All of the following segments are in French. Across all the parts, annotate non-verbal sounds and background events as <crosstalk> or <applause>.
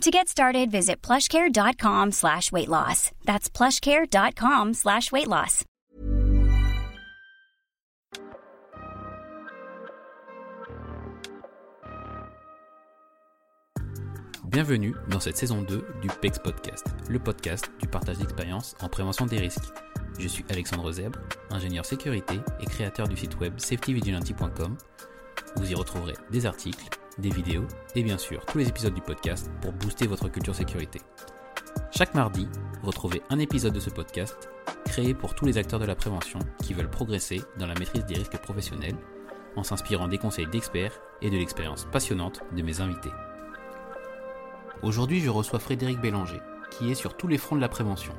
To get started, visit plushcare.com slash weight loss. That's plushcare.com slash weight loss. Bienvenue dans cette saison 2 du PEX Podcast, le podcast du partage d'expérience en prévention des risques. Je suis Alexandre Zèbre, ingénieur sécurité et créateur du site web safetyvigilante.com. Vous y retrouverez des articles, des vidéos et bien sûr tous les épisodes du podcast pour booster votre culture sécurité. Chaque mardi, retrouvez un épisode de ce podcast créé pour tous les acteurs de la prévention qui veulent progresser dans la maîtrise des risques professionnels en s'inspirant des conseils d'experts et de l'expérience passionnante de mes invités. Aujourd'hui, je reçois Frédéric Bélanger, qui est sur tous les fronts de la prévention.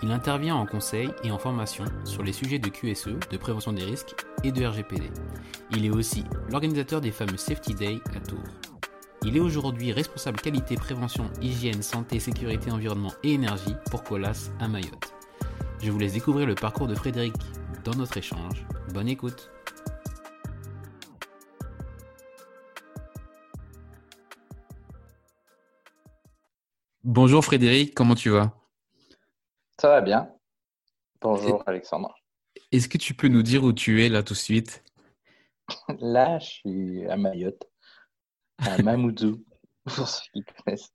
Il intervient en conseil et en formation sur les sujets de QSE, de prévention des risques et de RGPD. Il est aussi l'organisateur des fameux Safety Day à Tours. Il est aujourd'hui responsable qualité, prévention, hygiène, santé, sécurité, environnement et énergie pour Colas à Mayotte. Je vous laisse découvrir le parcours de Frédéric dans notre échange. Bonne écoute. Bonjour Frédéric, comment tu vas? Ça va bien. Bonjour Alexandre. Est-ce que tu peux nous dire où tu es là tout de suite? <laughs> Là, je suis à Mayotte, à <laughs> Mamoudzou, pour ceux qui connaissent.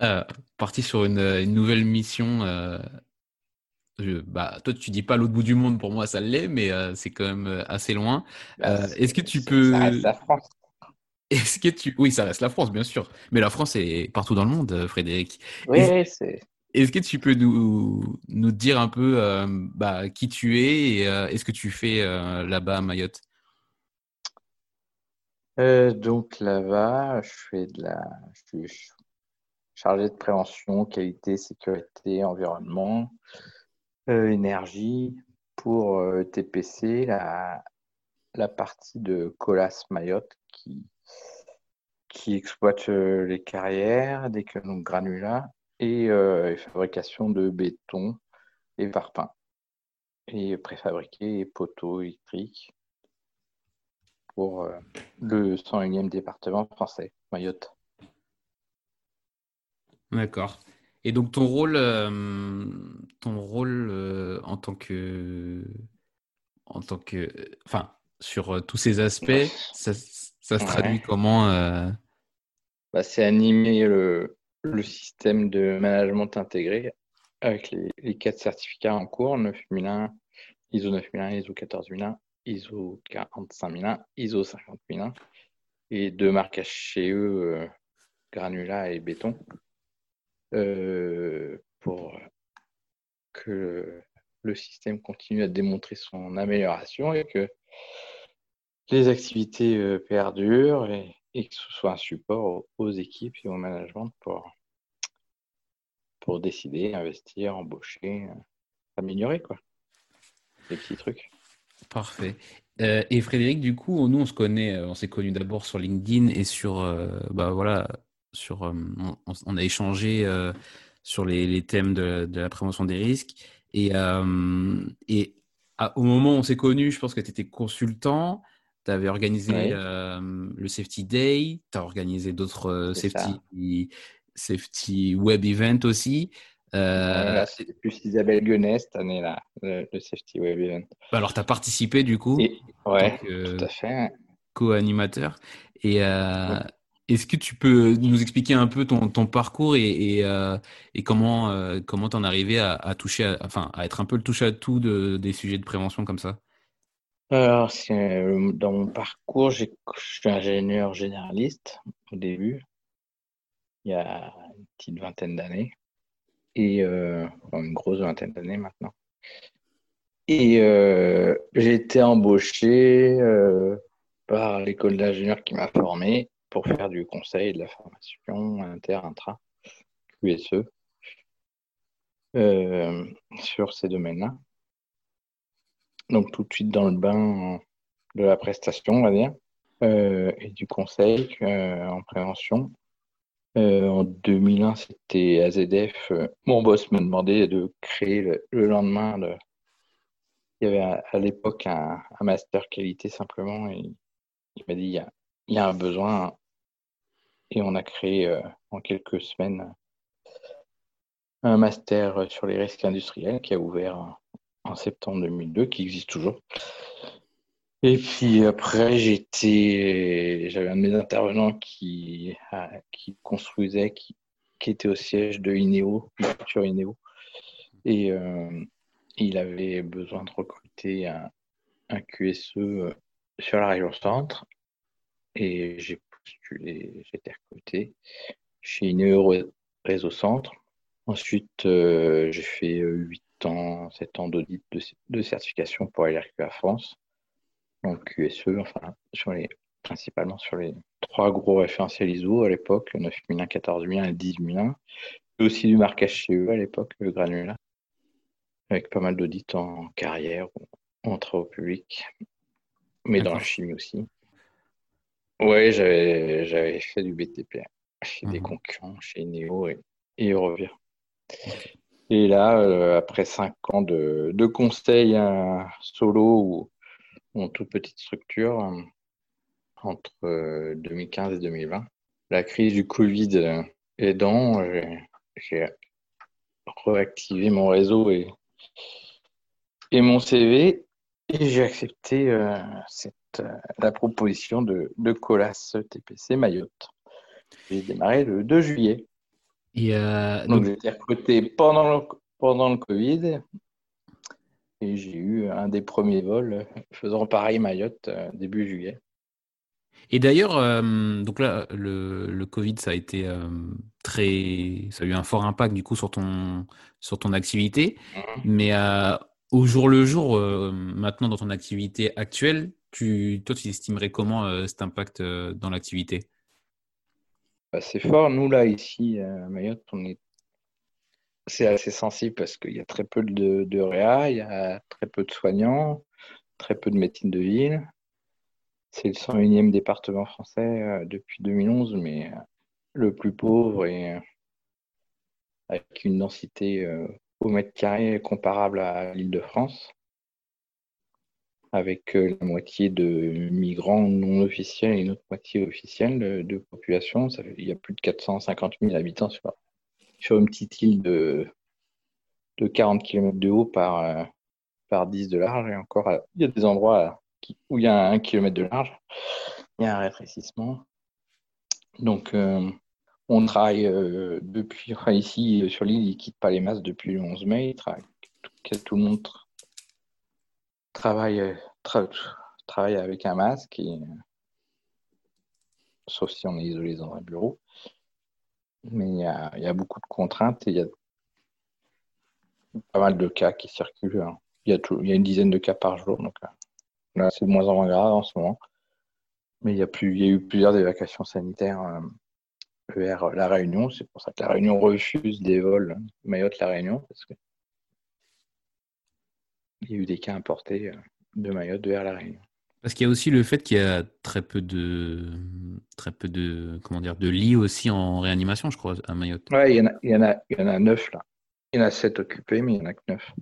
Euh, parti sur une, nouvelle mission. Euh, bah, toi, tu dis pas l'autre bout du monde, pour moi ça l'est, mais euh, c'est quand même assez loin. Bah, Est-ce que tu peux. Ça reste la France. <laughs> Est-ce que tu. Oui, ça reste la France, bien sûr. Mais la France est partout dans le monde, Frédéric. Oui, c'est. Est-ce que tu peux nous, nous dire un peu euh, bah, qui tu es et euh, est-ce que tu fais euh, là-bas à Mayotte? Donc là-bas, je fais de la. Suis chargé de prévention, qualité, sécurité, environnement, énergie pour TPC, la, partie de Colas Mayotte qui, qui exploite les carrières, des granulats et, euh, et fabrication de béton et parpaing et préfabriqué et poteaux électriques pour euh, le 101e département français, Mayotte. D'accord. Et donc ton rôle, euh, ton rôle euh, en tant que, en tant que, enfin, sur tous ces aspects, ça, ça se traduit comment Bah, c'est animer le, le système de management intégré avec les, quatre certificats en cours, 9001, ISO 9001, ISO 14001, ISO 45001, ISO 50001 et deux marques HCE, euh, granulat et béton, euh, pour que le, système continue à démontrer son amélioration et que les activités euh, perdurent et, et que ce soit un support aux, aux équipes et au management pour, pour décider, investir, embaucher, euh, améliorer, quoi. Des petits trucs. Parfait. Euh, et Frédéric, du coup, nous, on se connaît, euh, on s'est connus d'abord sur LinkedIn et sur, euh, bah voilà, sur, euh, on, on a échangé sur les, les thèmes de, de la prévention des risques. Et, et à- au moment où on s'est connus, je pense que tu étais consultant, tu avais organisé le Safety Day, tu as organisé d'autres safety, safety web events aussi. Euh, c'était plus Isabelle Guenet cette année-là, le, le Safety Web Event. bah alors, tu as participé du coup Et, ouais, que- tout à fait. co-animateur. Et euh, Ouais. est-ce que tu peux nous expliquer un peu ton, ton parcours et, et, euh, et comment euh, comment t'en es arrivé à, à toucher, à- enfin à être un peu le touche à tout de, des sujets de prévention comme ça? Alors, c'est, dans mon parcours, je suis ingénieur généraliste au début, il y a une petite vingtaine d'années, et euh, une grosse vingtaine d'années maintenant. Et euh, j'ai été embauché euh, par l'école d'ingénieurs qui m'a formé pour faire du conseil, de la formation inter, intra, QSE. sur ces domaines-là. Donc tout de suite dans le bain de la prestation, on va dire, et du conseil en prévention. En 2001, c'était AZF. mon boss me demandait de créer le, lendemain. De... Il y avait à, l'époque un, master qualité simplement, et il m'a dit il y a, il y a un besoin, et on a créé en quelques semaines un master sur les risques industriels qui a ouvert en septembre 2002, qui existe toujours. Et puis après, j'étais, j'avais un de mes intervenants qui, qui construisait, qui, était au siège de INEO, futur INEO. Et euh, il avait besoin de recruter un, un QSE euh, sur la région centre. Et j'ai postulé, j'ai été recruté chez INEO Réseau Centre. Ensuite, euh, j'ai fait 8 ans, 7 ans d'audit de, certification pour LRQA France, donc QSE, enfin, sur les, principalement sur les trois gros référentiels ISO à l'époque, 9001, 14001 et 18001, et aussi du marquage CE à l'époque, le granulat, avec pas mal d'audits en carrière ou en travaux publics, mais dans la chimie aussi. Oui, j'avais fait du BTP chez des mhm. concurrents, chez Neo et, et Eurovia. Et là, euh, après cinq ans de, de conseils solo ou, en toute petite structure, euh, entre 2015 euh, et 2020, la crise du Covid aidant, j'ai réactivé mon réseau et, et mon CV et j'ai accepté cette, la proposition de, de Colas TPC Mayotte. J'ai démarré le 2 juillet. Euh, donc, j'ai été recruté pendant le, pendant le Covid et j'ai eu un des premiers vols faisant pareil Mayotte euh, début juillet. Et d'ailleurs, euh, donc là, le, le, Covid, ça a été très, ça a eu un fort impact du coup sur ton, sur ton activité. Mmh. Mais au jour le jour, maintenant dans ton activité actuelle, tu, toi, tu estimerais comment cet impact dans l'activité? Bah, c'est fort. Nous, là, ici, à Mayotte, on est... c'est assez sensible parce qu'il y a très peu de, réa, il y a très peu de soignants, très peu de médecine de ville. C'est le 101e département français euh, depuis 2011, mais euh, le plus pauvre et euh, avec une densité au mètre carré comparable à l'île de France avec la moitié de migrants non officiels et une autre moitié officielle de, population. il y a plus de 450 000 habitants sur, sur une petite île de, de 40 km de haut par, euh, par 10 de large. Et encore, euh, il y a des endroits où il y a un km de large. Il y a un rétrécissement. Donc, on travaille depuis, ici sur l'île, ils ne quittent pas les masses depuis le 11 mai. Tout, tout le monde travaille, travaille avec un masque, sauf si on est isolé dans un bureau. Mais il y a, beaucoup de contraintes et il y a pas mal de cas qui circulent. Hein. Il, y a une dizaine de cas par jour. Donc là, c'est de moins en moins grave en ce moment. Mais il y a, eu plusieurs évacuations sanitaires vers euh, La Réunion. C'est pour ça que La Réunion refuse des vols Mayotte-La Réunion. Parce que il y a eu des cas importés euh, de Mayotte vers la Réunion. Parce qu'il y a aussi le fait qu'il y a très peu de très peu de comment dire de lits aussi en réanimation, je crois, à Mayotte. Oui, il y en a, il y en a, il y en a neuf là. Il y en a sept occupés, mais il n'y en a que neuf.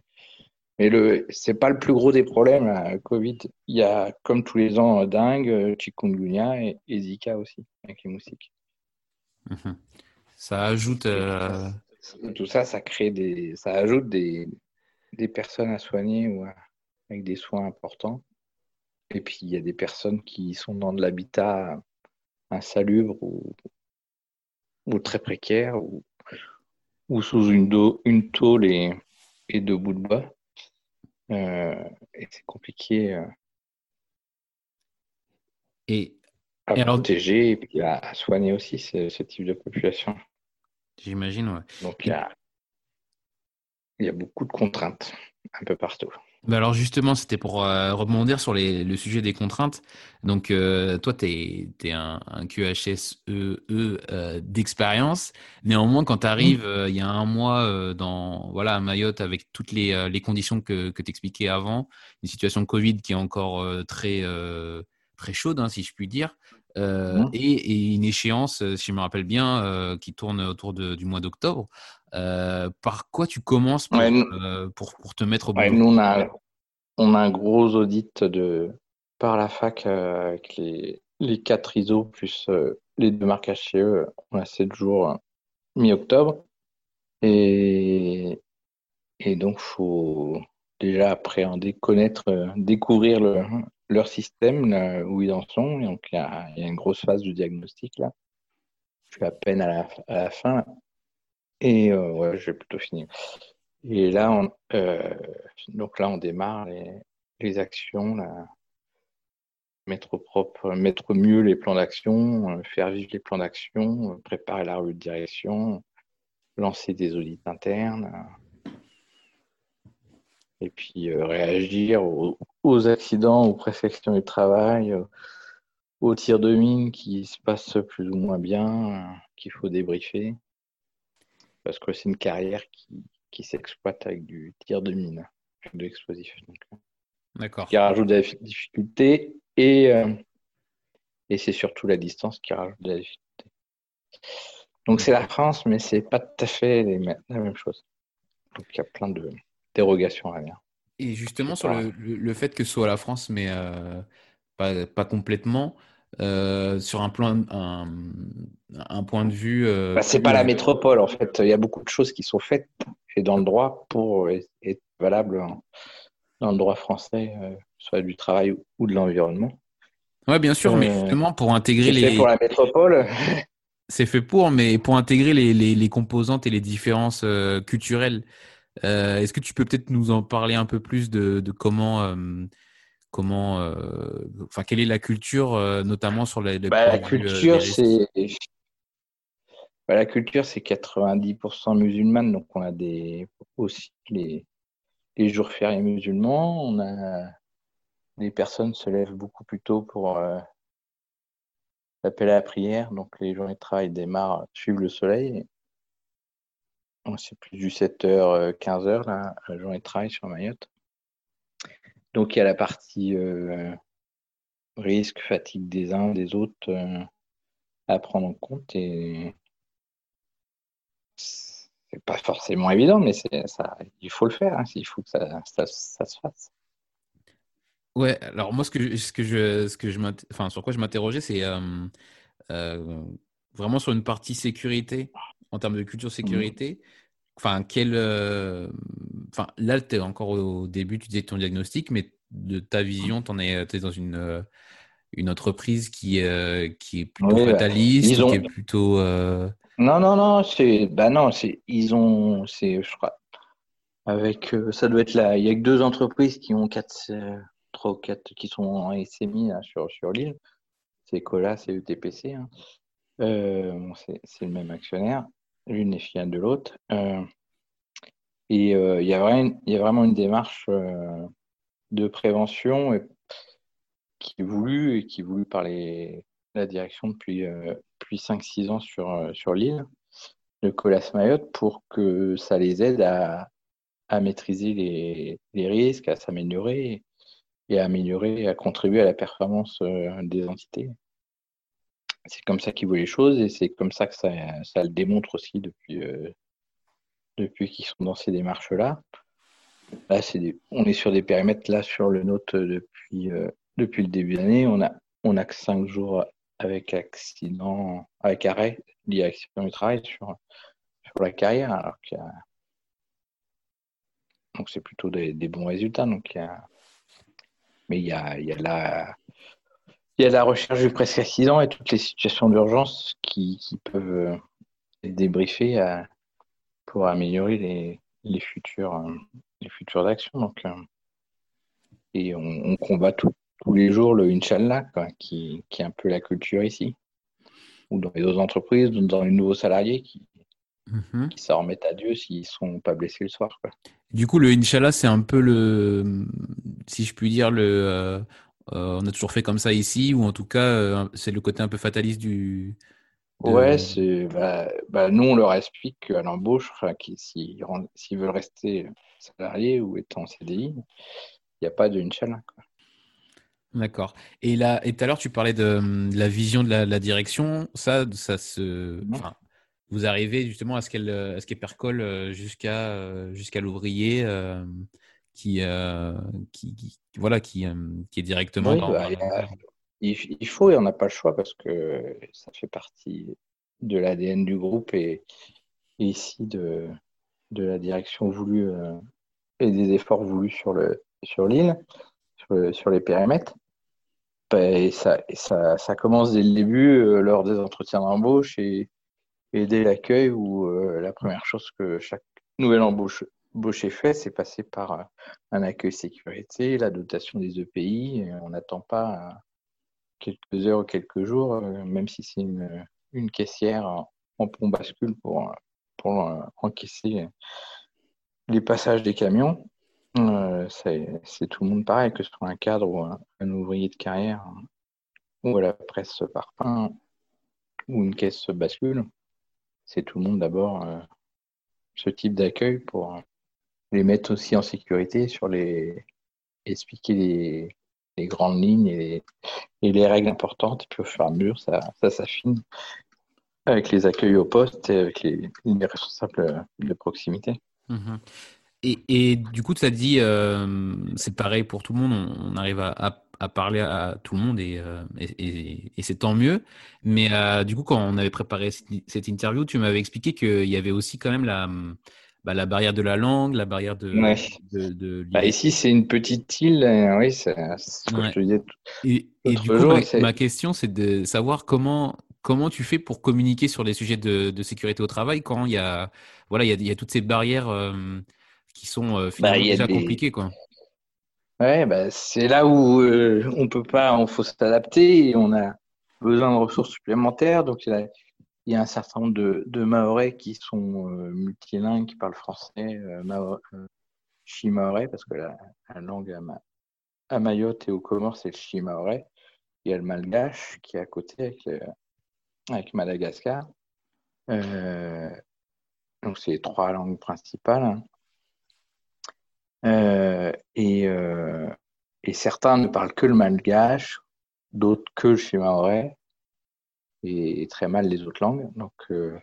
Mais le c'est pas le plus gros des problèmes, Covid. Il y a, comme tous les ans, dingue, chikungunya et, Zika aussi, avec les moustiques. Mhm. Ça ajoute. Euh, tout ça, ça crée des. Ça ajoute des, des personnes à soigner ou avec des soins importants. Et puis, il y a des personnes qui sont dans de l'habitat insalubre ou, ou, très précaire ou, ou sous une, une tôle et, et deux bouts de bois. Euh, et c'est compliqué euh, et, à protéger et puis à, soigner aussi ce, ce, type de population. J'imagine, ouais. Donc, il y a, il y a beaucoup de contraintes un peu partout. Bah alors justement, c'était pour euh, rebondir sur les, le sujet des contraintes. Donc euh, toi, tu es, un, un QHSE e, euh, d'expérience. Néanmoins, quand tu arrives il y a un mois dans voilà à Mayotte avec toutes les, les conditions que, que tu expliquais avant, une situation de Covid qui est encore très, très chaude, hein, si je puis dire, mmh. et, et, une échéance, si je me rappelle bien, qui tourne autour de, du mois d'octobre. Euh, par quoi tu commences pour, euh, pour, pour, te mettre au bout Nous, on a, on a un gros audit de, par la fac euh, avec les, les quatre ISO plus les deux marquages chez eux. On a sept jours mi-octobre. Et, et donc, il faut déjà appréhender, connaître, découvrir le, leur système, où ils en sont. donc, il y, a, il y, a, une grosse phase de diagnostic là. Je suis à peine à la, à la fin. Et euh, ouais, j'ai plutôt fini. Et là, on, euh, donc là, on démarre les, actions, mettre propre, mettre mieux les plans d'action, euh, faire vivre les plans d'action, préparer la rue de direction, lancer des audits internes, et puis réagir aux, aux, accidents, aux préfections du travail, aux tirs de mine qui se passent plus ou moins bien, qu'il faut débriefer parce que c'est une carrière qui, qui s'exploite avec du tir de mine, de l'explosif. D'accord. Qui rajoute de la difficulté et, euh, et c'est surtout la distance qui rajoute de la difficulté. Donc c'est la France, mais c'est pas tout à fait la même chose. Donc il y a plein de dérogations à venir. Et justement, sur le, le, fait que ce soit la France, mais euh, pas, pas, complètement, euh, sur un, plan, un, un, point de vue. Euh, bah, c'est pas la métropole en fait. Il y a beaucoup de choses qui sont faites et dans le droit pour être valable dans le droit français, euh, soit du travail ou de l'environnement. Ouais, bien sûr, mais justement pour intégrer les. C'est fait pour la métropole. <laughs> c'est fait pour, mais pour intégrer les, les, les composantes et les différences culturelles. Est-ce que tu peux peut-être nous en parler un peu plus de, de comment comment, euh, enfin, quelle est la culture, euh, notamment sur les, bah, la, culture, c'est bah, la culture, c'est 90% musulmane, donc on a des aussi les, les jours fériés musulmans. On a les personnes se lèvent beaucoup plus tôt pour euh, appeler à la prière, donc les journées de travail démarrent, suivent le soleil. C'est plus du 7h, 15h, là, la journée de travail sur Mayotte. Donc il y a la partie euh, risque, fatigue des uns, des autres euh, à prendre en compte et c'est pas forcément évident, mais ça, il faut le faire, hein, il faut que ça, se fasse. Ouais, alors moi ce que ce que je ce que je enfin sur quoi je m'interrogeais c'est euh, vraiment sur une partie sécurité en termes de culture sécurité. Mmh. Enfin, quel. Euh, enfin, là, tu es encore au début, tu disais ton diagnostic, mais de ta vision, tu es, dans une, euh, une entreprise qui, euh, qui est plutôt bah, fataliste, qui est plutôt. Non, non, non, c'est. Bah non, c'est. Ils ont. C'est, je crois. Avec. ça doit être là. Il y a que deux entreprises qui ont quatre. Trois ou quatre qui sont en SMI sur, sur l'île. C'est Colas et ETPC. Hein. c'est le même actionnaire l'une est fière de l'autre. Euh, et euh, il y, a vraiment, y a vraiment une démarche euh, de prévention qui est voulue et qui est voulue par les, la direction depuis, depuis 5-6 ans sur, sur l'île, le Colas Mayotte, pour que ça les aide à, à maîtriser les, les, risques, à s'améliorer et à améliorer, à contribuer à la performance des entités c'est comme ça qu'ils voient les choses et c'est comme ça que ça, le démontre aussi depuis, euh, depuis qu'ils sont dans ces démarches-là. Là, c'est on est sur des périmètres, là, sur le nôtre depuis, euh, depuis le début d'année. On a, on a que cinq jours avec accident, avec arrêt lié à accident du travail sur, sur la carrière. Qu'il donc, c'est plutôt des, bons résultats. Donc. Mais il y a, il y a là il y a la recherche du presque accident et toutes les situations d'urgence qui, peuvent euh, être débriefées euh, pour améliorer les, les futures, euh, les futures actions. Donc, et on, combat tous les jours le Inch'Allah, qui, qui, est un peu la culture ici, ou dans les autres entreprises, ou dans les nouveaux salariés qui, mhm. qui s'en remettent à Dieu s'ils ne sont pas blessés le soir. Du coup, le Inch'Allah, c'est un peu le, si je puis dire, le, on a toujours fait comme ça ici, ou en tout cas, c'est le côté un peu fataliste du, Ouais, c'est bah, bah, nous on leur explique qu'à l'embauche, s'ils veulent rester salariés ou être en CDI, il n'y a pas de Inch'Allah. D'accord. Et là, et tout à l'heure tu parlais de, la vision de la, direction. Ça, ça se, vous arrivez justement à ce qu'elle, à ce qu'elle percole euh, jusqu'à jusqu'à l'ouvrier euh, qui, euh, qui, qui, voilà qui, qui est directement dans. Bah, il, faut et on n'a pas le choix parce que ça fait partie de l'ADN du groupe et, ici de, de la direction voulue euh, et des efforts voulus sur le sur l'île, sur, sur, les périmètres. Ben, et ça, ça, ça, commence dès le début, euh, lors des entretiens d'embauche et, et dès l'accueil où euh, la première chose que chaque nouvelle embauche, embauché fait, c'est passer par un accueil sécurité, la dotation des EPI. On n'attend pas quelques heures ou quelques jours, euh, même si c'est une, caissière en, pont bascule pour, pour euh, encaisser les passages des camions. Euh, c'est tout le monde pareil, que ce soit un cadre ou un, ouvrier de carrière, ou à la presse par pain, ou une caisse bascule. C'est tout le monde d'abord ce type d'accueil pour les mettre aussi en sécurité sur les expliquer les, grandes lignes et les, règles importantes. Et puis au fur et à mesure, ça, ça s'affine avec les accueils au poste et avec les, responsables de proximité. Mhm. Et, du coup, tu as dit, euh, c'est pareil pour tout le monde, on, arrive à, parler à tout le monde et, euh, c'est tant mieux. Mais euh, du coup, quand on avait préparé cette interview, tu m'avais expliqué qu'il y avait aussi quand même la, bah, la barrière de la langue, la barrière de. de, bah, ici, c'est une petite île. Euh, oui, c'est ce que je te disais. Et, et du coup, ma, question, c'est de savoir comment, comment tu fais pour communiquer sur les sujets de, sécurité au travail quand il y a, voilà, il y a, toutes ces barrières euh, qui sont euh, bah, finalement déjà compliquées. Quoi. Ouais, bah, c'est là où on peut pas, on faut s'adapter et on a besoin de ressources supplémentaires. Donc, il y a il y a un certain nombre de, de qui sont euh, multilingues, qui parlent français, euh, euh parce que la, langue à, Mayotte et aux Comores, c'est le Chi-Maoré. Il y a le malgache qui est à côté avec, Madagascar. Euh, donc, c'est les trois langues principales. et, et, certains ne parlent que le malgache, d'autres que le Chi-Maoré et, très mal les autres langues. Donc, euh,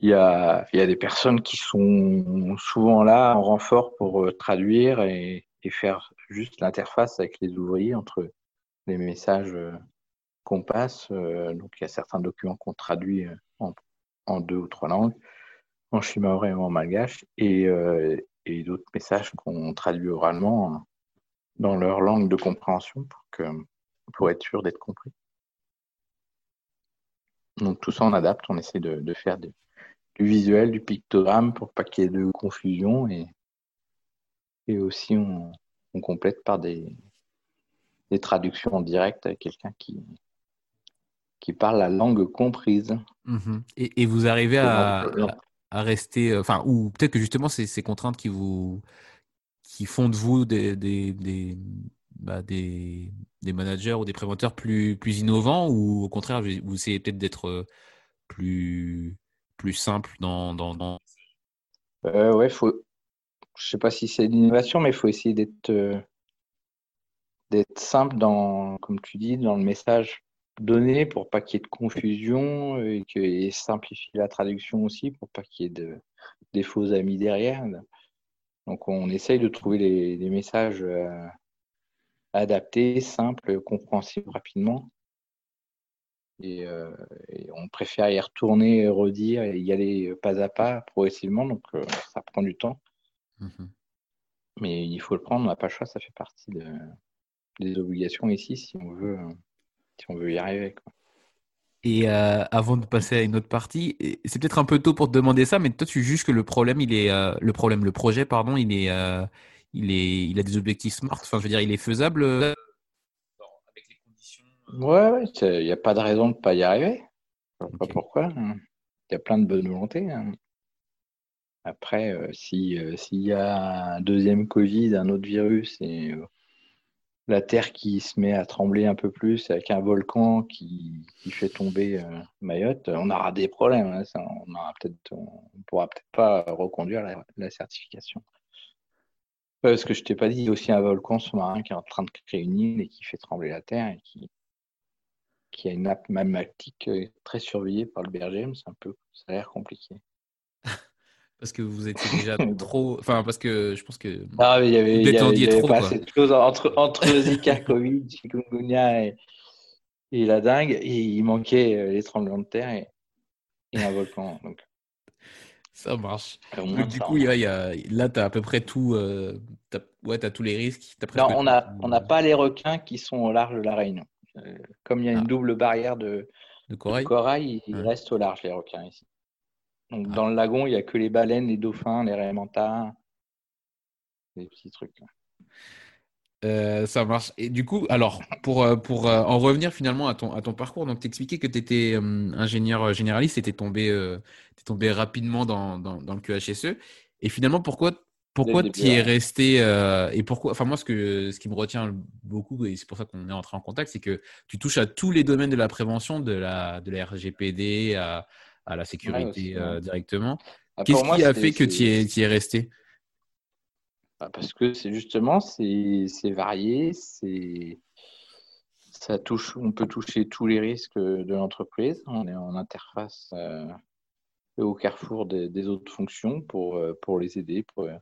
il y, a, des personnes qui sont souvent là en renfort pour euh, traduire et, faire juste l'interface avec les ouvriers entre les messages euh, qu'on passe. donc, il y a certains documents qu'on traduit en, deux ou trois langues, en chimaoré et en malgache, et, et d'autres messages qu'on traduit oralement dans leur langue de compréhension pour, que, pour être sûr d'être compris. Donc tout ça, on adapte, on essaie de, faire du visuel, du pictogramme pour pas qu'il y ait de confusion et, et aussi on, complète par des, traductions en direct avec quelqu'un qui, qui parle la langue comprise. Mhm. Et, vous arrivez à, à, rester, enfin, ou peut-être que justement c'est ces contraintes qui vous qui font de vous des, bah, des, des, managers ou des préventeurs plus, plus innovants ou au contraire, vous essayez peut-être d'être euh, plus, plus simple dans. dans. Euh, ouais, faut... je sais pas si c'est l'innovation, mais il faut essayer d'être euh, d'être simple dans, comme tu dis, dans le message donné pour pas qu'il y ait de confusion et, que, simplifier la traduction aussi pour pas qu'il y ait de, des faux amis derrière. Donc on essaye de trouver les messages adapté, simple, compréhensible rapidement. Euh, et, on préfère y retourner, redire et y aller pas à pas, progressivement. Donc, euh, ça prend du temps. Mhm. Mais il faut le prendre, on n'a pas le choix, ça fait partie de, des obligations ici si on veut, si on veut y arriver. Et euh, avant de passer à une autre partie, c'est peut-être un peu tôt pour te demander ça, mais toi, tu juges que le problème, il est, le problème, le projet, pardon, il est, il, est, il a des objectifs smart. Enfin, je veux dire, il est faisable euh, avec les conditions. Ouais, il n'y a pas de raison de ne pas y arriver. Je sais pas pourquoi. Il y a plein de bonnes volontés. Hein. Après, s'il y a un deuxième Covid, un autre virus et la Terre qui se met à trembler un peu plus avec un volcan qui, fait tomber Mayotte, on aura des problèmes. Hein. on ne pourra peut-être pas reconduire la certification. Parce que je t'ai pas dit, il y a aussi un volcan sous-marin qui est en train de créer une île et qui fait trembler la Terre et qui, qui a une nappe magmatique euh, très surveillée par le BRGM. C'est un peu, ça a l'air compliqué. <laughs> parce que vous étiez déjà trop. Enfin, parce que je pense que. Ah, il y avait, il y avait, y avait pas assez de choses entre, entre <laughs> Zika, Covid, chikungunya et, et la dingue. Et il manquait euh, les tremblements de terre et, et un volcan. Donc. Ça marche. du coup, y a, là, tu as à peu près tout. Euh, ouais, tu as tous les risques. non, on n'a on a pas les requins qui sont au large de la Réunion. Euh, comme il y a une ah. double barrière de, de corail, corail ils restent au large, les requins ici. Donc, ah. dans le lagon, il n'y a que les baleines, les dauphins, les raimentas, des petits trucs. Euh, ça marche. Et du coup, alors, pour, euh, pour euh, en revenir finalement à ton, à ton parcours, donc t'expliquais que tu étais ingénieur généraliste et tu es tombé, tombé rapidement dans, dans, dans, le QHSE. Et finalement, pourquoi pourquoi tu es resté et pourquoi Enfin, moi, ce, que, ce qui me retient beaucoup, et c'est pour ça qu'on est entré en contact, c'est que tu touches à tous les domaines de la prévention, de la, de la RGPD à, à la sécurité directement. Ah, Qu'est-ce qui a fait que tu y, es resté? Parce que c'est justement, c'est varié, c'est ça touche, on peut toucher tous les risques de l'entreprise. On est en interface euh, au carrefour des, autres fonctions pour, euh, pour les aider, pour euh,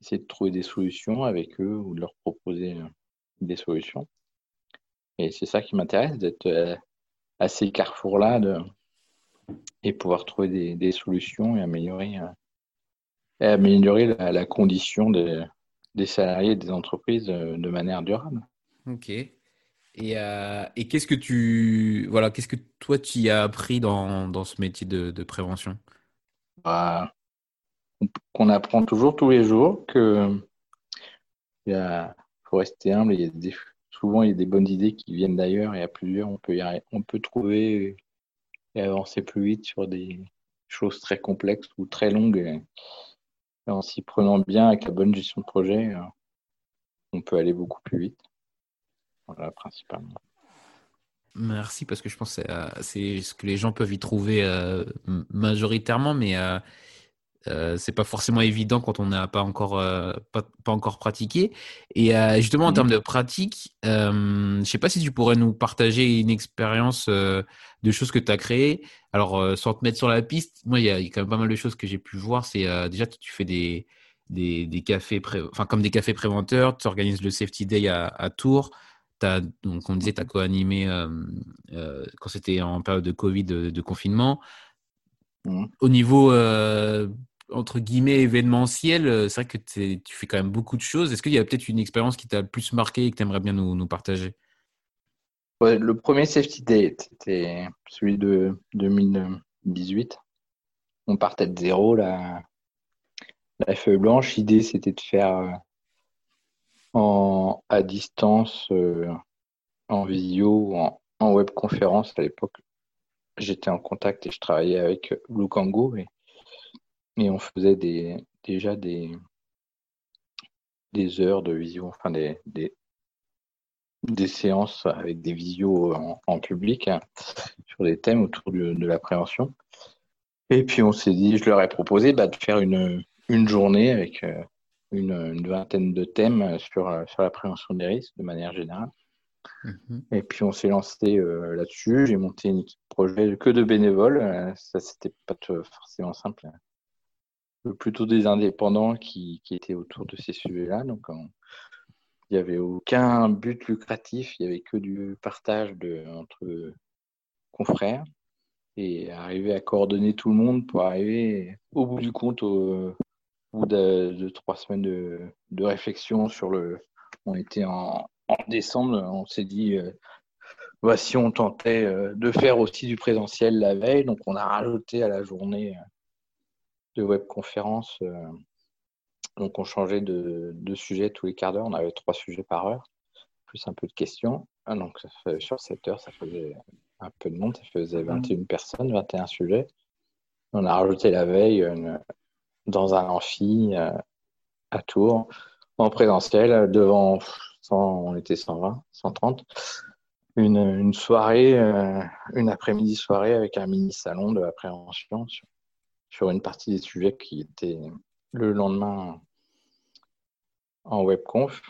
essayer de trouver des solutions avec eux ou de leur proposer des solutions. Et c'est ça qui m'intéresse, d'être à ces carrefours-là et pouvoir trouver des, solutions et améliorer et améliorer la, condition des, des, salariés et des entreprises euh, de manière durable. Ok. Et, euh, et qu'est-ce que tu voilà, qu'est-ce que toi tu as appris dans, dans ce métier de, de prévention? Bah, Qu'on apprend toujours tous les jours que il faut rester humble. Il y a des, souvent il y a des bonnes idées qui viennent d'ailleurs et à plusieurs on peut y on peut trouver et avancer plus vite sur des choses très complexes ou très longues en s'y prenant bien avec la bonne gestion de projet, euh, on peut aller beaucoup plus vite. Voilà, principalement. Merci, parce que je pense que c'est euh, ce que les gens peuvent y trouver euh, majoritairement, mais euh, c'est pas forcément évident quand on n'a pas encore euh, pas, encore pratiqué. Et euh, justement en mmh termes de pratique, je sais pas si tu pourrais nous partager une expérience de choses que tu as créées. Alors sans te mettre sur la piste, moi il y, a quand même pas mal de choses que j'ai pu voir. C'est déjà tu fais des des, des cafés, enfin comme des cafés préventeurs. Tu organises le safety day à, à Tours. As, donc on disait tu as co-animé quand c'était en période de Covid, de, de confinement. Mmh. Au niveau entre guillemets événementiel, euh, c'est vrai que tu fais quand même beaucoup de choses. Est-ce qu'il y a peut-être une expérience qui t'a le plus marqué et que tu aimerais bien nous, partager? Le premier Safety Day, c'était celui de 2018. On partait de zéro. La, la feuille blanche, l'idée c'était de faire euh, en, à distance, euh, en visio, en, en webconférence à l'époque. J'étais en contact et je travaillais avec Blue Kango. Et et on faisait des, déjà des, des heures de visio, enfin des, des, des séances avec des visios en, public hein, sur des thèmes autour de, la prévention. Et puis on s'est dit, je leur ai proposé bah, de faire une, une journée avec euh, une, une, vingtaine de thèmes sur, sur la prévention des risques de manière générale. Mhm. Et puis on s'est lancé euh, là-dessus. J'ai monté une équipe projet que de bénévoles. Euh, ça, c'était pas forcément simple plutôt des indépendants qui, qui étaient autour de ces sujets-là. Donc, il n'y avait aucun but lucratif, il n'y avait que du partage de, entre confrères et arriver à coordonner tout le monde pour arriver au bout du compte, au, bout de, trois semaines de, de, réflexion sur le. On était en, en décembre, on s'est dit. Euh, voici, on tentait euh, de faire aussi du présentiel la veille, donc on a rajouté à la journée de webconférence. Euh, donc, on changeait de, de, sujet tous les quarts d'heure. On avait trois sujets par heure, plus un peu de questions. Ah, donc, ça fait, sur 7 heures, ça faisait un peu de monde. Ça faisait 21 mmh. personnes, 21 sujets. On a rajouté la veille une, dans un amphi à Tours, en présentiel, devant, on était 120, 130, une, une soirée, une après-midi soirée avec un mini salon de appréhension sur, sur une partie des sujets qui étaient le lendemain en webconf.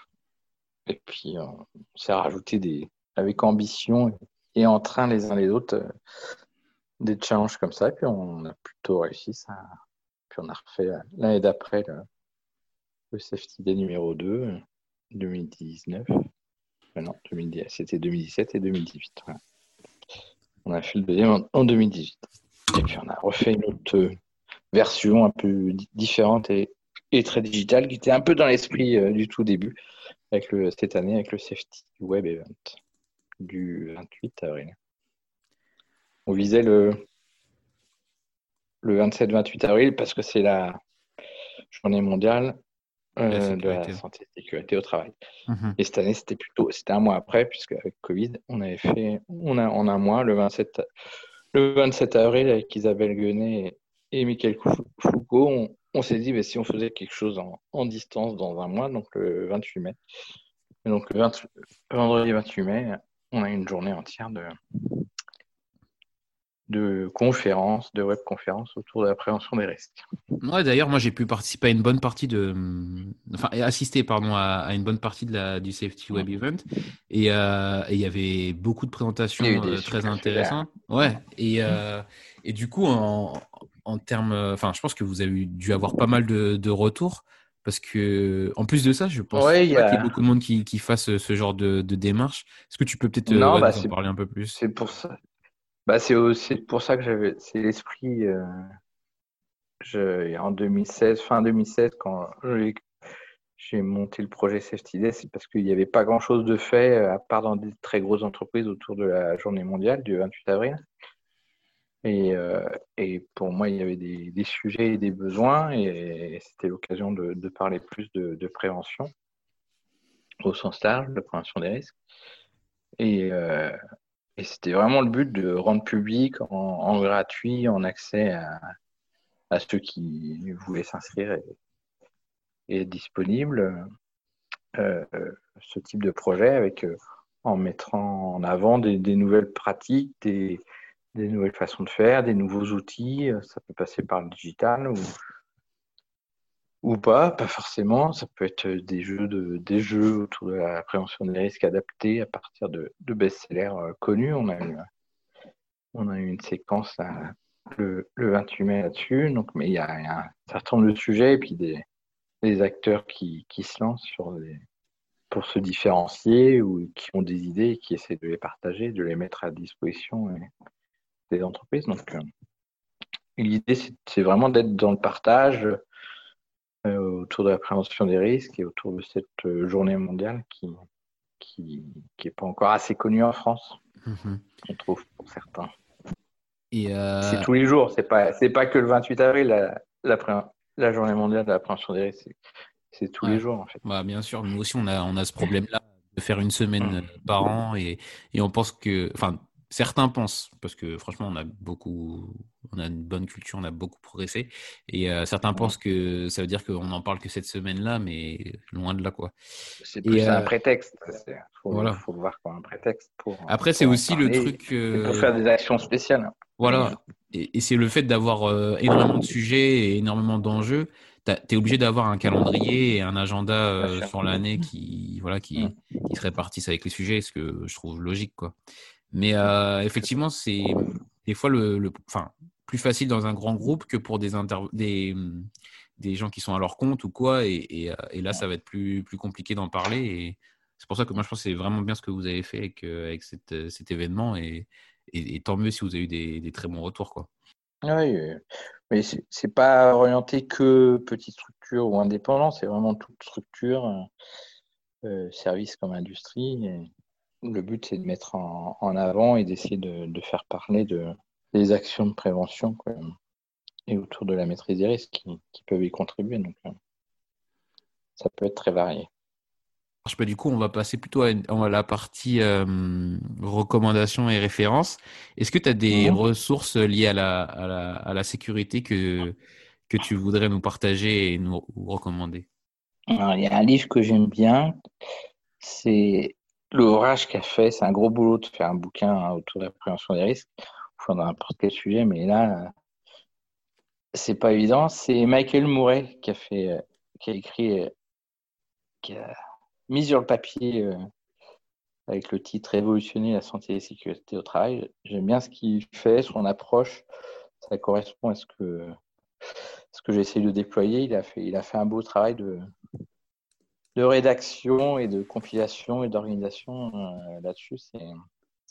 Et puis, on s'est rajouté des, avec ambition et en train les uns les autres euh, des challenges comme ça. Et puis, on a plutôt réussi ça. Puis, on a refait l'année d'après le, Safety Day numéro 2, 2019. Euh, non, c'était 2017 et 2018. On a fait le deuxième en 2018. Et puis, on a refait une autre version un peu différente et, très digitale qui était un peu dans l'esprit euh, du tout début avec le, cette année avec le Safety Web Event du 28 avril. On visait le, le 27-28 avril parce que c'est la journée mondiale euh, de la santé et sécurité au travail. Mhm. Et cette année, c'était plutôt, c'était un mois après, puisque avec Covid, on avait fait, on a, en un mois, le 27, le 27 avril, avec Isabelle Guenet et Michael Foucault, on, s'est dit, mais si on faisait quelque chose en, distance dans un mois, donc le 28 mai, donc le vendredi 28 mai, on a une journée entière de, de conférences, de webconférences autour de la prévention des risques. Ouais, d'ailleurs, moi j'ai pu participer à une bonne partie de, enfin assister pardon à, une bonne partie de la du Safety Web Event euh, et il y avait beaucoup de présentations euh, très intéressantes. Ouais, et, euh, et du coup en, en termes, enfin, je pense que vous avez dû avoir pas mal de, retours. Parce que, en plus de ça, je pense qu'il y, a beaucoup de monde qui, qui fasse ce genre de, démarche. Est-ce que tu peux peut-être euh, bah, en parler un peu plus? C'est pour ça. Bah, c'est aussi pour ça que j'avais. C'est l'esprit. Euh, en 2016, fin 2016, quand j'ai monté le projet Safety Day, c'est parce qu'il n'y avait pas grand-chose de fait, à part dans des très grosses entreprises autour de la journée mondiale du 28 avril. Et, euh, et, pour moi, il y avait des, sujets et des besoins, et, c'était l'occasion de, parler plus de, prévention au sens large, de prévention des risques. Et, euh, c'était vraiment le but de rendre public en, gratuit, en accès à, ceux qui voulaient s'inscrire et, être disponibles, euh, ce type de projet avec euh, en mettant en avant des, des nouvelles pratiques, des des nouvelles façons de faire, des nouveaux outils. Euh, ça peut passer par le digital ou, pas, pas forcément. Ça peut être des jeux, autour de la prévention des risques adaptés à partir de, de best-sellers euh, connus. On a, eu, une séquence le, le, 28 mai là-dessus. Donc, mais il y, a, un certain nombre de sujets et puis des, acteurs qui, se lancent pour se différencier ou qui ont des idées et qui essaient de les partager, de les mettre à disposition des entreprises. Donc, euh, l'idée, c'est vraiment d'être dans le partage euh, autour de la prévention des risques et autour de cette euh, journée mondiale qui qui n'est pas encore assez connue en France, mhm. on trouve pour certains. Et C'est tous les jours, c'est pas c'est pas que le 28 avril la, la, la journée mondiale de la prévention des risques, c'est tous les jours en fait. Bah, bien sûr, nous aussi on a on a ce problème-là de faire une semaine par an et, et on pense que, enfin, Certains pensent, parce que franchement, on a beaucoup, on a une bonne culture, on a beaucoup progressé. Et euh, certains pensent que ça veut dire qu'on n'en parle que cette semaine-là, mais loin de là, quoi. C'est plus un euh, prétexte. Il faut, voilà. faut, le voir comme un prétexte pour. Après, c'est aussi le truc. Pour faire des actions spéciales. Voilà. Et, c'est le fait d'avoir euh, énormément de sujets et énormément d'enjeux. Tu es obligé d'avoir un calendrier et un agenda sur l'année qui, voilà, qui, mm. qui se répartissent avec les sujets, ce que je trouve logique, quoi. Mais euh, effectivement, c'est des fois le, enfin, plus facile dans un grand groupe que pour des, des, des gens qui sont à leur compte ou quoi. Et, et, euh, là, ça va être plus, plus compliqué d'en parler. Et c'est pour ça que moi, je pense que c'est vraiment bien ce que vous avez fait avec, euh, avec cette, cet événement. Et, et, tant mieux si vous avez eu des, des très bons retours. Quoi. Oui, mais c'est pas orienté que petite structure ou indépendant, c'est vraiment toute structure, service comme industrie. Le but, c'est de mettre en, avant et d'essayer de, faire parler de, des actions de prévention et autour de la maîtrise des risques qui, peuvent y contribuer. Donc, euh, ça peut être très varié. du coup, on va passer plutôt à, la partie euh, recommandations et références. Est-ce que tu as des mhm. ressources liées à la, à la, sécurité que, que tu voudrais nous partager et nous recommander? Il y a un livre que j'aime bien, c'est L'orage qu'a fait. C'est un gros boulot de faire un bouquin hein, autour de la prévention des risques, enfin, dans n'importe quel sujet, mais là, c'est pas évident. C'est Michael Murray qui a a écrit, qui a mis sur le papier avec le titre Révolutionner la santé et la sécurité au travail. J'aime bien ce qu'il fait, son approche. Ça correspond à ce que, ce que j'essaie de déployer. Il a, fait, il a fait un beau travail de, de rédaction et de compilation et d'organisation euh, là-dessus. C'est,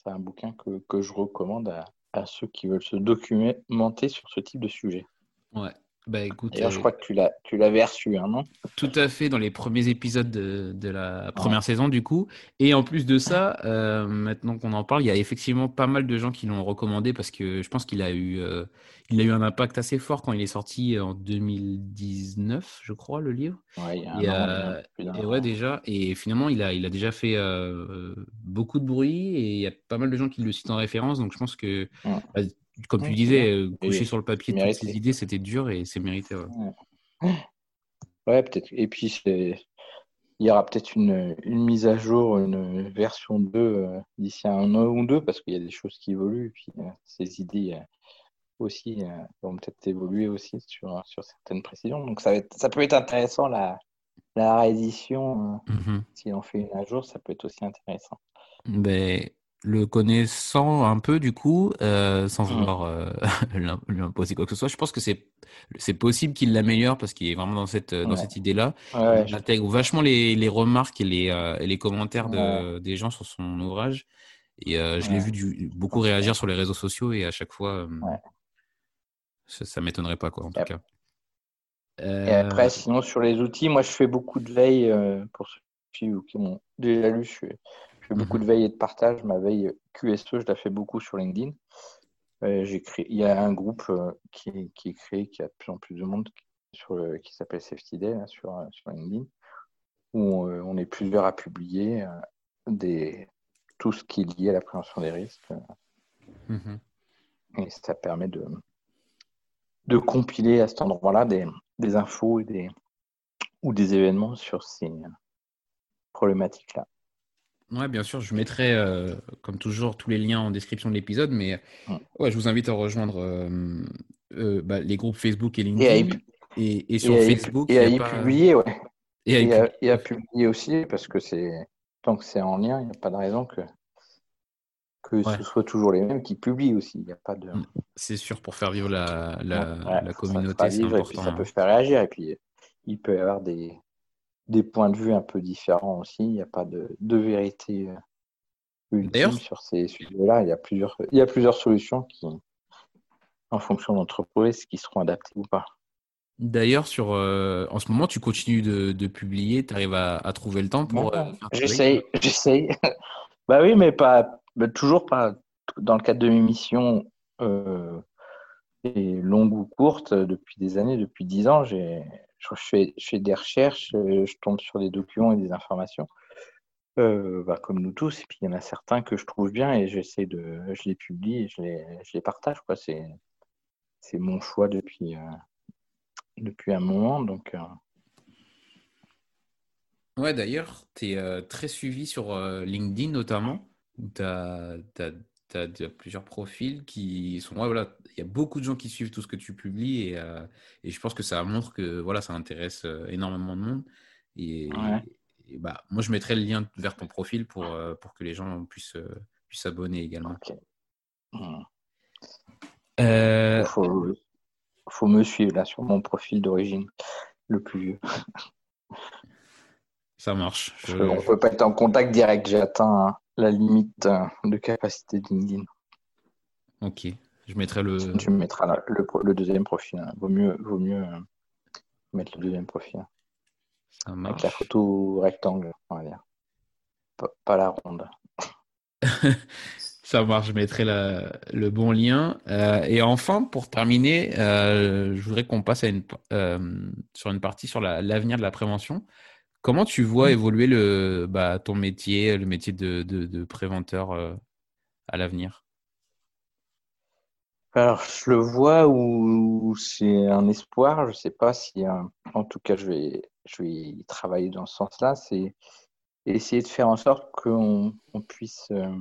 un bouquin que, je recommande à, à, ceux qui veulent se documenter sur ce type de sujet. Ouais, bah écoute, D'ailleurs, je euh, crois que tu, l'as, tu l'avais reçu, hein, non? Tout à fait, dans les premiers épisodes de, de la première saison, du coup. Et en plus de ça, euh, maintenant qu'on en parle, il y a effectivement pas mal de gens qui l'ont recommandé parce que je pense qu'il a eu, euh, il a eu un impact assez fort quand il est sorti en 2019, je crois, le livre. Ouais, il y a un et, ouais, déjà. Et finalement, il a, il a déjà fait beaucoup de bruit et il y a pas mal de gens qui le citent en référence. Donc, je pense que bah, comme tu disais, euh, coucher sur le papier toutes ces idées, c'était dur et c'est mérité. Ouais, peut-être. Et puis, il y aura peut-être une, mise à jour, une version 2 euh, d'ici un an ou deux, parce qu'il y a des choses qui évoluent. Et puis, euh, ces idées aussi vont peut-être évoluer aussi sur, sur certaines précisions. Donc, ça, va être, ça peut être intéressant, la, la réédition. Mm-hmm. Si on fait une à jour, ça peut être aussi intéressant. Ben, le connaissant un peu du coup, euh, sans mmh. vouloir euh, <laughs> lui imposer quoi que ce soit, je pense que c'est c'est possible qu'il l'améliore parce qu'il est vraiment dans cette dans cette idée-là. il intègre vachement les, les, remarques et les, euh, les commentaires de, des gens sur son ouvrage. Et je l'ai vu du, beaucoup réagir sur les réseaux sociaux et à chaque fois, ça, ça m'étonnerait pas quoi en tout cas. Et après, sinon sur les outils, moi je fais beaucoup de veille pour ceux qui m'ont déjà lu. Je je fais beaucoup de mhm. veille et de partage. Ma veille QSE, je la fais beaucoup sur LinkedIn. Euh, il y a un groupe euh, qui, est créé, qui a de plus en plus de monde, sur qui s'appelle Safety Day sur, sur, LinkedIn, où euh, on, est plusieurs à publier des, tout ce qui est lié à la prévention des risques. Mhm. Et ça permet de, de compiler à cet endroit-là des, des infos et des, ou des événements sur ces problématiques-là. Ouais, bien sûr, je mettrai, euh, comme toujours, tous les liens en description de l'épisode, mais ouais, je vous invite à rejoindre euh, euh, bah, les groupes Facebook et LinkedIn. Et, et, sur Facebook. Et à y publier, ouais. Et à, publier aussi, parce que c'est tant que c'est en lien, il n'y a pas de raison que, que ce soit toujours les mêmes qui publient aussi. Il n'y a pas de. Mm, c'est sûr, pour faire vivre la, la, la communauté, c'est important. ça peut faire réagir, et puis il peut y avoir des des points de vue un peu différents aussi. Il n'y a pas de, de vérité euh, ultime sur ces sujets-là. Il y a plusieurs, il y a plusieurs solutions qui, en fonction de l'entreprise, qui seront adaptées ou pas. D'ailleurs, sur, euh, en ce moment, tu continues de, publier, tu arrives à, trouver le temps pour. Euh, j'essaye, j'essaye. <laughs> bah oui, mais pas, toujours pas dans le cadre de mes missions longues ou courtes depuis des années, depuis dix ans. J'ai je fais, des recherches, euh, je tombe sur des documents et des informations, euh, bah, comme nous tous. Et puis il y en a certains que je trouve bien et j'essaie de, je les publie et je les, je les partage. Quoi. C'est, c'est mon choix depuis, euh, depuis un moment. Donc, Ouais, d'ailleurs, tu es très suivi sur LinkedIn notamment. Tu as, tu as, plusieurs profils qui sont. voilà, il y a beaucoup de gens qui suivent tout ce que tu publies et, euh, et je pense que ça montre que voilà, ça intéresse euh, énormément de monde. Et, bah, moi, je mettrai le lien vers ton profil pour, euh, pour que les gens puissent puissent s'abonner également. Il faut, faut, me suivre là sur mon profil d'origine, le plus vieux. Ça marche. On ne peut pas être en contact direct. J'ai atteint la limite euh, de capacité de LinkedIn. Ok, je mettrai le. Tu mettras le, deuxième profil. Hein. Vaut mieux, vaut mieux euh, mettre le deuxième profil. Avec la photo rectangle, on va dire. Pas, la ronde. <laughs> Ça marche, je mettrai le bon lien. Euh, et enfin, pour terminer, je voudrais qu'on passe à une, sur une partie sur l'avenir de la prévention. Comment tu vois évoluer le, bah, ton métier, le métier de, de, préventeur euh, à l'avenir? Alors, je le vois ou c'est un espoir, je ne sais pas si, en tout cas, je vais, je vais travailler dans ce sens-là, c'est essayer de faire en sorte qu'on puisse euh,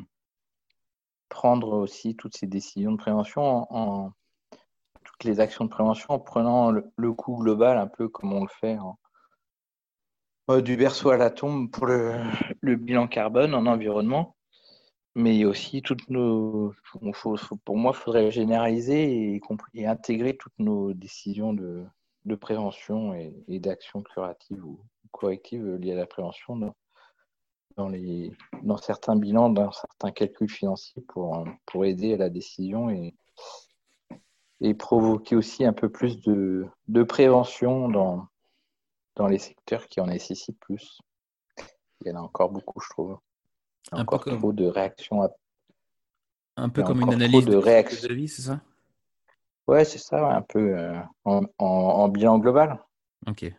prendre aussi toutes ces décisions de prévention en, toutes les actions de prévention en prenant le, coût global un peu comme on le fait du berceau à la tombe pour le, bilan carbone en environnement. Mais aussi toutes nos pour moi il faudrait généraliser et, intégrer toutes nos décisions de, prévention et, d'action curative ou corrective liées à la prévention dans, certains bilans, dans certains calculs financiers pour, aider à la décision et, et provoquer aussi un peu plus de, de prévention dans, dans les secteurs qui en nécessitent plus. Il y en a encore beaucoup, je trouve. Il y a encore trop de réactions. Un peu comme une analyse de, réaction de vie, c'est ça? Ouais, c'est ça, un peu euh, en, en, bilan global. Ok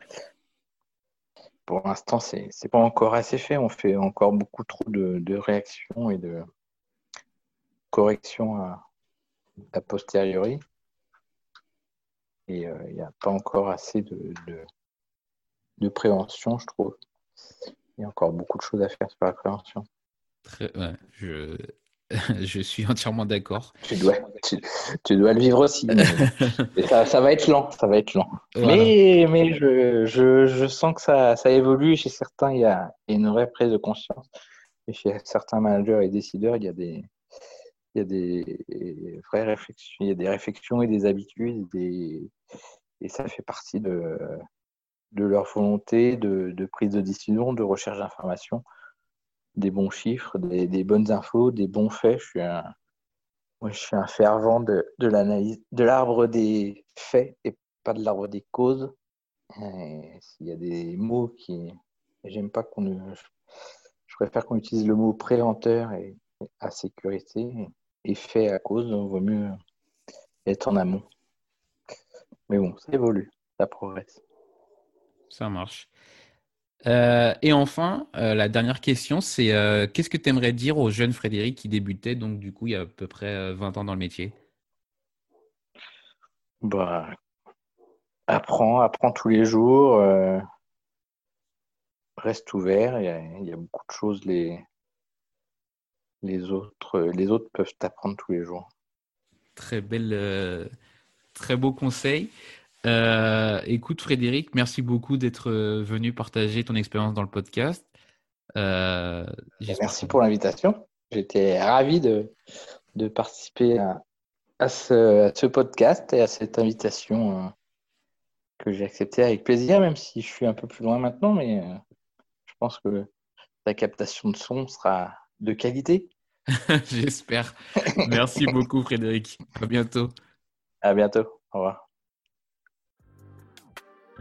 pour l'instant, c'est n'est pas encore assez fait. On fait encore beaucoup trop de, réactions et de corrections à, posteriori. Et euh, il n'y a pas encore assez de, de, prévention, je trouve. Il y a encore beaucoup de choses à faire sur la prévention. Très, je, <laughs> je suis entièrement d'accord. Tu dois, tu, dois le vivre aussi. <laughs> ça, ça, va être lent, ça va être lent. Mais, mais je, je, je, sens que ça, ça évolue. Chez certains, il y a une vraie prise de conscience. Et chez certains managers et décideurs, il y a des, il y a des vraies réflexions, il y a des réflexions et des habitudes, des, et ça fait partie de, de leur volonté de, prise de décision, de recherche d'informations des bons chiffres, des, bonnes infos, des bons faits. Je suis un, fervent de, l'analyse, de l'arbre des faits et pas de l'arbre des causes. S'il y a des mots qui. Je préfère qu'on utilise le mot préventeur et, à sécurité et fait à cause. On vaut mieux être en amont. Mais bon, ça évolue, ça progresse. Ça marche. Euh, et enfin, euh, la dernière question, c'est euh, qu'est-ce que tu aimerais dire aux jeunes Frédéric qui débutaient, donc du coup, il y a à peu près 20 ans dans le métier? Bah, Apprends, apprends tous les jours, reste ouvert, il y, a, beaucoup de choses, les, les, autres, les autres peuvent t'apprendre tous les jours. Très belle, très beau conseil. Euh, écoute, Frédéric, merci beaucoup d'être euh, venu partager ton expérience dans le podcast. Euh, merci pour l'invitation. J'étais ravi de, de participer à, à, ce, ce, podcast et à cette invitation que j'ai acceptée avec plaisir, même si je suis un peu plus loin maintenant, mais je pense que ta captation de son sera de qualité. <laughs> J'espère. Merci beaucoup, Frédéric. À bientôt. À bientôt. Au revoir.